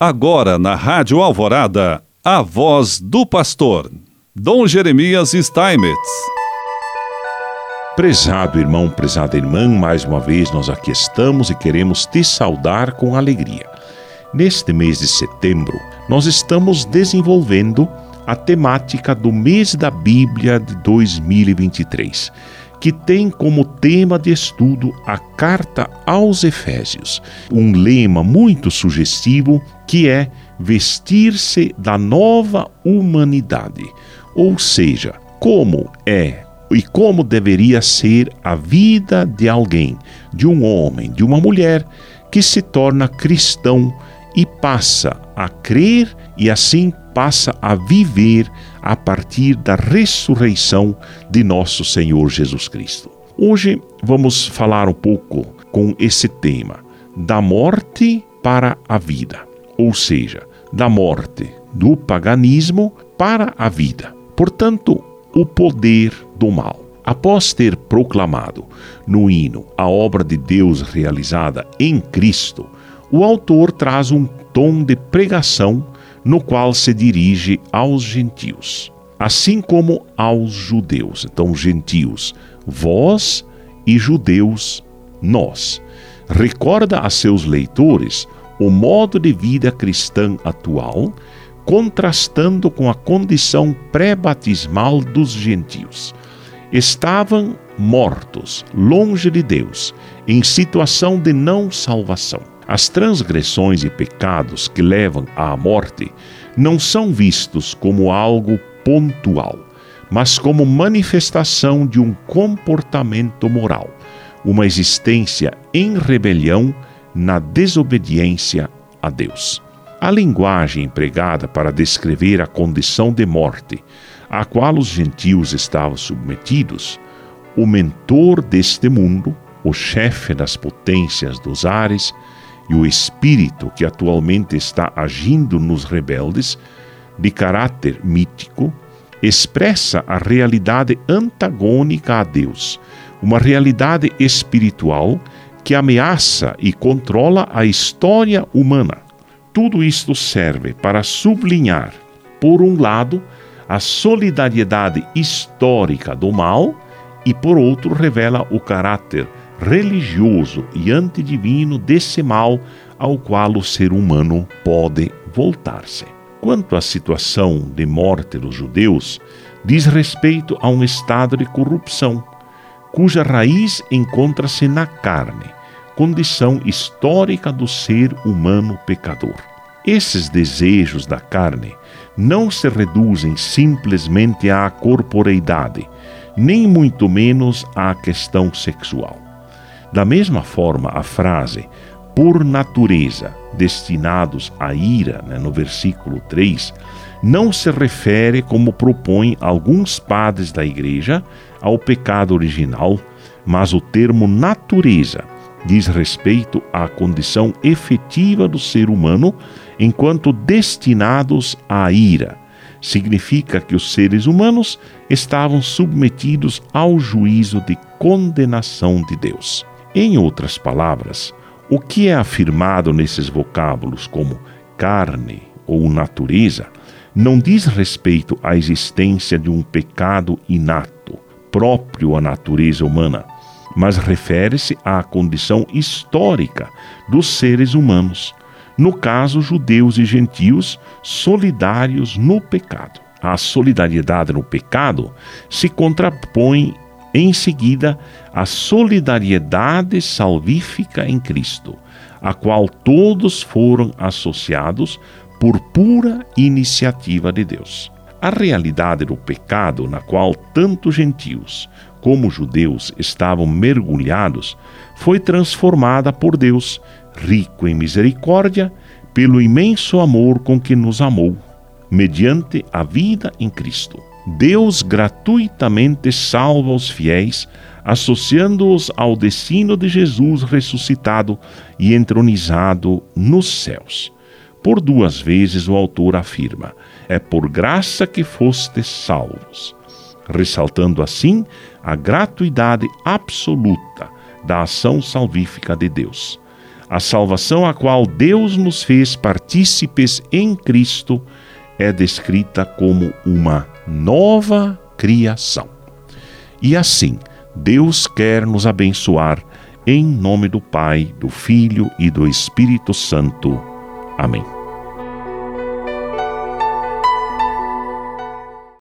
Agora na Rádio Alvorada, a voz do pastor, Dom Jeremias Steinmetz. Prezado irmão, prezada irmã, mais uma vez nós aqui estamos e queremos te saudar com alegria. Neste mês de setembro, nós estamos desenvolvendo a temática do mês da Bíblia de 2023 que tem como tema de estudo a Carta aos Efésios, um lema muito sugestivo que é vestir-se da nova humanidade, ou seja, como é e como deveria ser a vida de alguém, de um homem, de uma mulher que se torna cristão e passa a crer e assim passa a viver a partir da ressurreição de nosso Senhor Jesus Cristo. Hoje vamos falar um pouco com esse tema, da morte para a vida, ou seja, da morte do paganismo para a vida. Portanto, o poder do mal. Após ter proclamado no hino a obra de Deus realizada em Cristo, o autor traz um tom de pregação no qual se dirige aos gentios, assim como aos judeus. Então, gentios, vós e judeus, nós. Recorda a seus leitores o modo de vida cristã atual, contrastando com a condição pré-batismal dos gentios. Estavam mortos, longe de Deus, em situação de não salvação. As transgressões e pecados que levam à morte não são vistos como algo pontual, mas como manifestação de um comportamento moral, uma existência em rebelião na desobediência a Deus. A linguagem empregada para descrever a condição de morte a qual os gentios estavam submetidos, o mentor deste mundo, o chefe das potências dos ares, e o espírito que atualmente está agindo nos rebeldes, de caráter mítico, expressa a realidade antagônica a Deus, uma realidade espiritual que ameaça e controla a história humana. Tudo isto serve para sublinhar, por um lado, a solidariedade histórica do mal e, por outro, revela o caráter religioso e antidivino desse mal ao qual o ser humano pode voltar-se. Quanto à situação de morte dos judeus, diz respeito a um estado de corrupção, cuja raiz encontra-se na carne, condição histórica do ser humano pecador. Esses desejos da carne não se reduzem simplesmente à corporeidade, nem muito menos à questão sexual. Da mesma forma, a frase por natureza destinados à ira, né, no versículo 3, não se refere, como propõem alguns padres da igreja, ao pecado original, mas o termo natureza diz respeito à condição efetiva do ser humano enquanto destinados à ira. Significa que os seres humanos estavam submetidos ao juízo de condenação de Deus. Em outras palavras, o que é afirmado nesses vocábulos como carne ou natureza não diz respeito à existência de um pecado inato, próprio à natureza humana, mas refere-se à condição histórica dos seres humanos, no caso judeus e gentios solidários no pecado. A solidariedade no pecado se contrapõe em seguida, a solidariedade salvífica em Cristo, a qual todos foram associados por pura iniciativa de Deus. A realidade do pecado na qual tanto gentios como judeus estavam mergulhados foi transformada por Deus, rico em misericórdia, pelo imenso amor com que nos amou, mediante a vida em Cristo. Deus gratuitamente salva os fiéis, associando-os ao destino de Jesus ressuscitado e entronizado nos céus. Por duas vezes o autor afirma: é por graça que fostes salvos, ressaltando assim a gratuidade absoluta da ação salvífica de Deus. A salvação a qual Deus nos fez partícipes em Cristo é descrita como uma nova criação. E assim, Deus quer nos abençoar em nome do Pai, do Filho e do Espírito Santo. Amém.